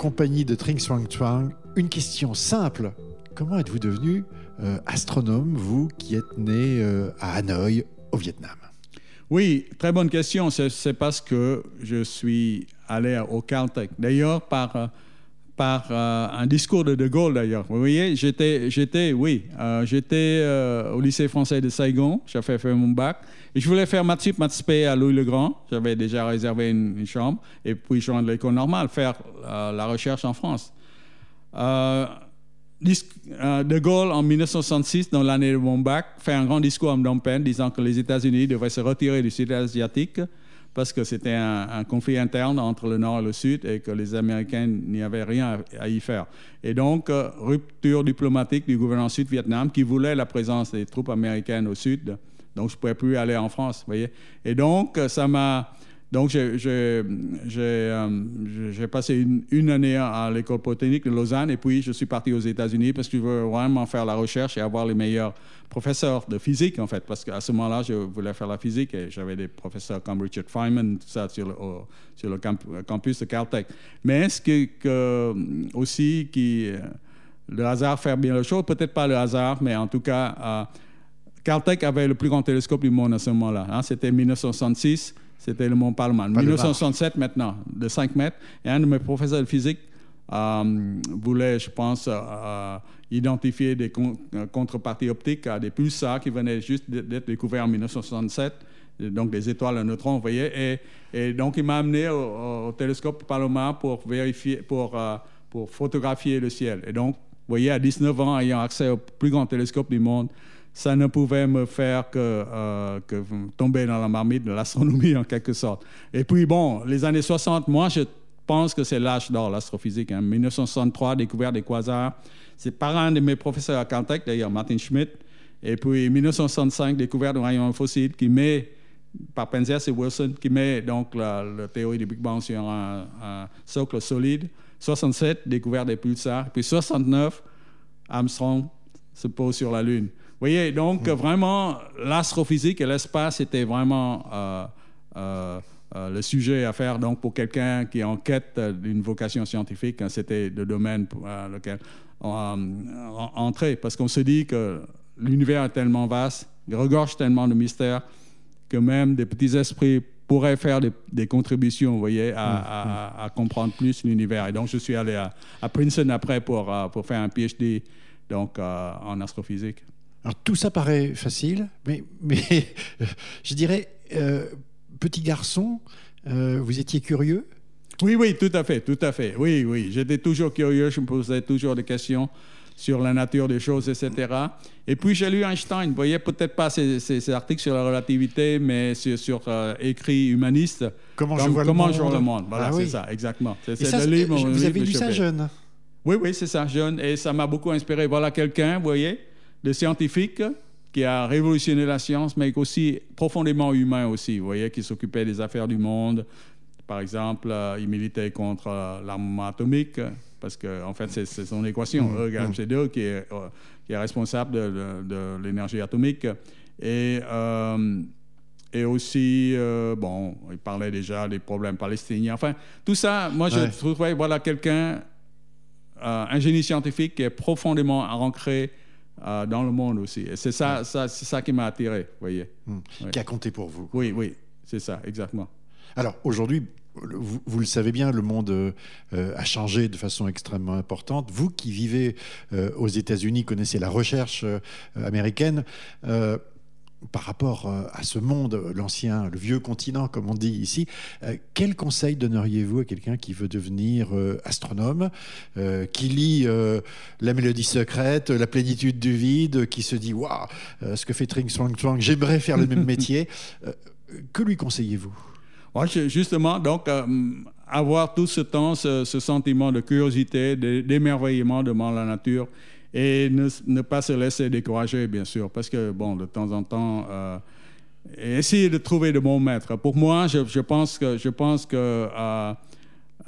compagnie de Tring Swang Twang. Une question simple. Comment êtes-vous devenu euh, astronome, vous qui êtes né euh, à Hanoï, au Vietnam? Oui, très bonne question. C'est parce que je suis allé au Caltech. D'ailleurs, par, euh, par un discours de De Gaulle, d'ailleurs. Vous voyez, j'étais, j'étais oui, j'étais au lycée français de Saigon. J'avais fait mon bac. Et je voulais faire maths sup, maths à Louis-le-Grand. J'avais déjà réservé une, chambre. Et puis, je rentre l'école normale, faire la recherche en France. Euh, de Gaulle, en 1966, dans l'année de mon bac, fait un grand discours à Phnom disant que les États-Unis devraient se retirer du Sud asiatique parce que c'était un, conflit interne entre le Nord et le Sud et que les Américains n'y avaient rien à, y faire. Et donc, euh, rupture diplomatique du gouvernement sud-vietnam qui voulait la présence des troupes américaines au Sud. Donc, je ne pouvais plus aller en France, voyez. Et donc, ça m'a donc, euh, j'ai passé une, année à l'école polytechnique de Lausanne et puis je suis parti aux États-Unis parce que je veux vraiment faire la recherche et avoir les meilleurs professeurs de physique, en fait, parce qu'à ce moment-là, je voulais faire la physique et j'avais des professeurs comme Richard Feynman, tout ça, sur le, le campus de Caltech. Mais ce que, aussi, qui, euh, le hasard fait bien les choses, peut-être pas le hasard, mais en tout cas, euh, Caltech avait le plus grand télescope du monde à ce moment-là. Hein, C'était 1966. C'était le Mont Parlement. 1967 maintenant, de 5 mètres. Et un de mes professeurs de physique euh, voulait, je pense, euh, euh, identifier des contreparties optiques à des pulsars qui venaient juste d'être découverts en 1967 donc des étoiles à neutrons, vous voyez. Et, donc, il m'a amené au, télescope Palomar pour vérifier, pour, pour photographier le ciel. Et donc, vous voyez, à 19 ans, ayant accès au plus grand télescope du monde, ça ne pouvait me faire que, euh, tomber dans la marmite de l'astronomie en quelque sorte. Et puis bon, les années 60, moi je pense que c'est l'âge d'or, l'astrophysique. En 1963, découverte des quasars. C'est par un de mes professeurs à Caltech, d'ailleurs, Martin Schmidt. Et puis 1965, découverte d'un rayon fossile qui met, par Penzias et Wilson, qui met donc la, théorie du Big Bang sur un, un, socle solide. 67, découverte des pulsars. Puis 69, Armstrong se pose sur la Lune voyez, donc mm. vraiment, l'astrophysique et l'espace étaient vraiment euh, euh, euh, le sujet à faire. Donc, pour quelqu'un qui est en quête d'une vocation scientifique, hein, c'était le domaine pour lequel on entrer. Parce qu'on se dit que l'univers est tellement vaste, il regorge tellement de mystères, que même des petits esprits pourraient faire des, contributions, vous voyez, à, mm. comprendre plus l'univers. Et donc, je suis allé à, Princeton après pour, pour faire un PhD donc, en astrophysique. Alors tout ça paraît facile, mais, mais je dirais, euh, petit garçon, euh, vous étiez curieux? Oui, oui, tout à fait, tout à fait. Oui, oui, j'étais toujours curieux, je me posais toujours des questions sur la nature des choses, etc. Et puis j'ai lu Einstein, vous voyez, peut-être pas ces, articles sur la relativité, mais sur, sur euh, écrit humaniste. Comment je vois le monde. le monde. Voilà, ah c'est ça, exactement. C'est, ça, livre, vous avez lu ça jeune? Oui, oui, c'est ça, jeune. Et ça m'a beaucoup inspiré. Voilà quelqu'un, vous voyez, de scientifique qui a révolutionné la science, mais aussi profondément humain aussi, vous voyez, qui s'occupait des affaires du monde. Par exemple, euh, il militait contre euh, l'armement atomique, parce qu'en en fait, c'est son équation, mmh, E qui est, euh, qui est responsable de, l'énergie atomique. Et, et aussi, bon, il parlait déjà des problèmes palestiniens. Enfin, tout ça, moi, je trouvais, voilà, quelqu'un, un génie scientifique qui est profondément ancré euh, dans le monde aussi. Et c'est ça, ça c'est ça qui m'a attiré, voyez. Hmm. Qui a compté pour vous. Oui, oui, c'est ça, exactement. Alors aujourd'hui, vous, le savez bien, le monde euh, a changé de façon extrêmement importante. Vous qui vivez euh, aux États-Unis, connaissez la recherche américaine par rapport euh, à ce monde, l'ancien, le vieux continent, comme on dit ici, euh, quel conseil donneriez-vous à quelqu'un qui veut devenir euh, astronome, qui lit La mélodie secrète, La plénitude du vide, qui se dit Waouh, ce que fait Tring Swang Twang, j'aimerais faire le même métier Que lui conseillez-vous? Justement, donc, avoir tout ce temps, ce, ce sentiment de curiosité, d'émerveillement devant la nature et ne, pas se laisser décourager, bien sûr, parce que, bon, de temps en temps, euh, essayer de trouver de bons maîtres. Pour moi, je, pense que, je pense que euh,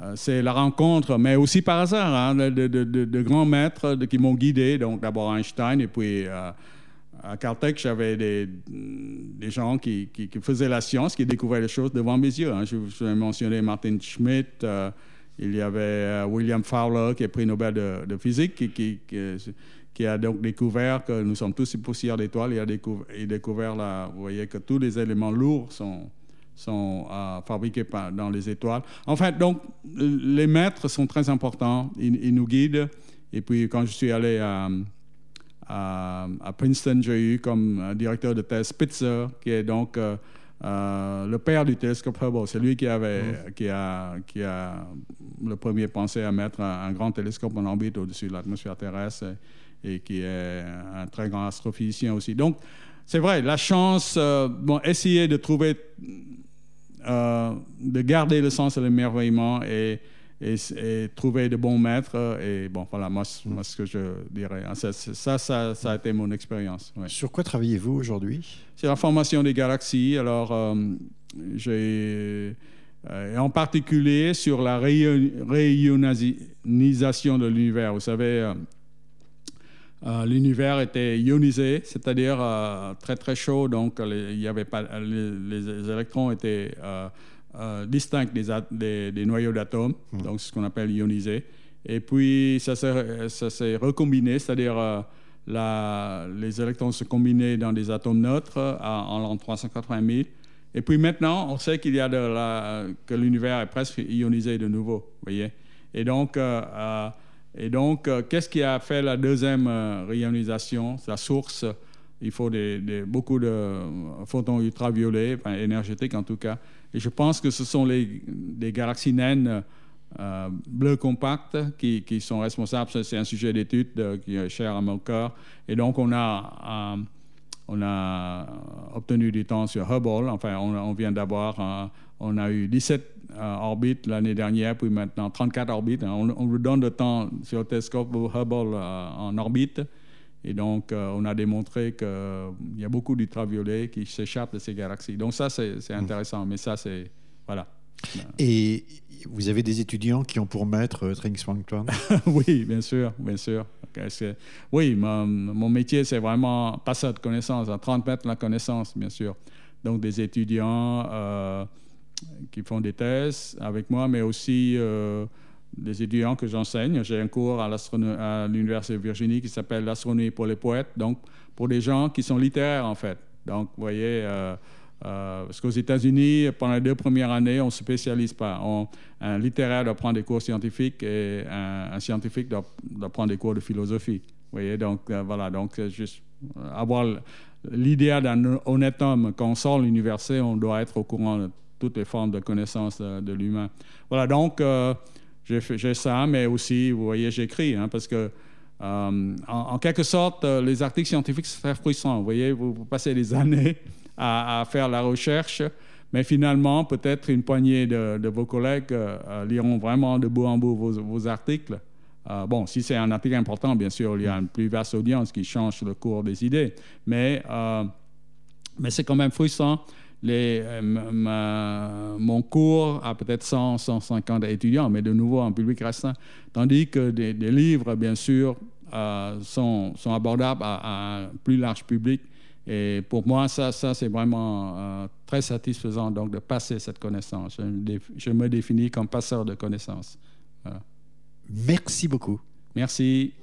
euh, c'est la rencontre, mais aussi par hasard, hein, de, grands maîtres qui m'ont guidé. Donc, d'abord Einstein, et puis à Caltech, j'avais des, gens qui, faisaient la science, qui découvraient les choses devant mes yeux. Hein. Je, vous ai mentionné Martin Schmidt il y avait William Fowler qui est prix Nobel de, physique, qui, a donc découvert que nous sommes tous une poussière d'étoiles. Il a découvert, vous voyez, que tous les éléments lourds sont, sont fabriqués dans les étoiles. En fait, donc, les maîtres sont très importants. Ils, nous guident. Et puis, quand je suis allé à, Princeton, j'ai eu comme directeur de thèse Spitzer, qui est donc euh, euh, le père du télescope Hubble. C'est lui qui, avait, mmh. qui, a, qui a le premier pensé à mettre un, grand télescope en orbite au-dessus de l'atmosphère terrestre et, qui est un très grand astrophysicien aussi. Donc, c'est vrai, la chance, euh, bon, essayer de trouver euh, de garder le sens de l'émerveillement et, et, trouver de bons maîtres. Et bon, voilà, moi, moi ce que je dirais. Hein, ça, ça, ça, a été mon expérience. Sur quoi travaillez-vous aujourd'hui? C'est la formation des galaxies. Alors, euh, j'ai. Euh, en particulier sur la réionisation de l'univers. Vous savez, euh, l'univers était ionisé, c'est-à-dire euh, très très chaud, donc il y avait pas, les, électrons étaient euh, distincts des, des, noyaux d'atomes, hmm. donc ce qu'on appelle ionisé. Et puis ça s'est recombiné, c'est-à-dire les électrons se combinaient dans des atomes neutres en l'an 380 000. Et puis maintenant, on sait qu'il y a de la, que l'univers est presque ionisé de nouveau, voyez. Et donc et donc, euh, qu'est-ce qui a fait la deuxième euh, réionisation La source, il faut des, beaucoup de euh, photons ultraviolets, énergétiques en tout cas. Et je pense que ce sont les, galaxies naines bleues compactes qui, sont responsables. C'est un sujet d'étude qui est cher à mon cœur. Et donc, on a, on a obtenu du temps sur Hubble. Enfin, on, vient d'avoir, on a eu 17 euh, orbite l'année dernière, puis maintenant 34 orbites. On, on vous donne le temps sur le télescope Hubble euh, en orbite. Et donc, euh, on a démontré qu'il y a beaucoup d'ultraviolets qui s'échappent de ces galaxies. Donc, ça, c'est mmh. intéressant. Mais ça, c'est. Voilà. Et vous avez des étudiants qui ont pour maître Plankton Oui, bien sûr, bien sûr. Oui, mon, mon métier, c'est vraiment passer de connaissances, à 30 mètres la connaissance, bien sûr. Donc, des étudiants qui font des thèses avec moi, mais aussi euh, des étudiants que j'enseigne. J'ai un cours à l'Université de Virginie qui s'appelle L'astronomie pour les poètes, donc pour des gens qui sont littéraires en fait. Donc, vous voyez, euh, euh, parce qu'aux États-Unis, pendant les deux premières années, on ne se spécialise pas. un littéraire doit prendre des cours scientifiques et un, scientifique doit, prendre des cours de philosophie. Vous voyez, donc voilà, donc juste avoir l'idéal d'un honnête homme. Quand on sort de l'université, on doit être au courant de toutes les formes de connaissance de, l'humain. Voilà, donc euh, j'ai ça, mais aussi, vous voyez, j'écris, hein, parce que euh, en, quelque sorte, euh, les articles scientifiques, c'est très frustrant. Vous voyez, vous, passez des années à, faire la recherche, mais finalement, peut-être une poignée de, vos collègues liront vraiment de bout en bout vos, articles. bon, si c'est un article important, bien sûr, il y a une plus vaste audience qui change le cours des idées, mais, mais c'est quand même frustrant les, euh, mon cours a peut-être 100, 150 étudiants, mais de nouveau en public restreint. Tandis que des, livres, bien sûr, euh, sont, sont, abordables à, un plus large public. Et pour moi, ça, ça c'est vraiment euh, très satisfaisant donc, de passer cette connaissance. Je, je me définis comme passeur de connaissances. Merci beaucoup. Merci.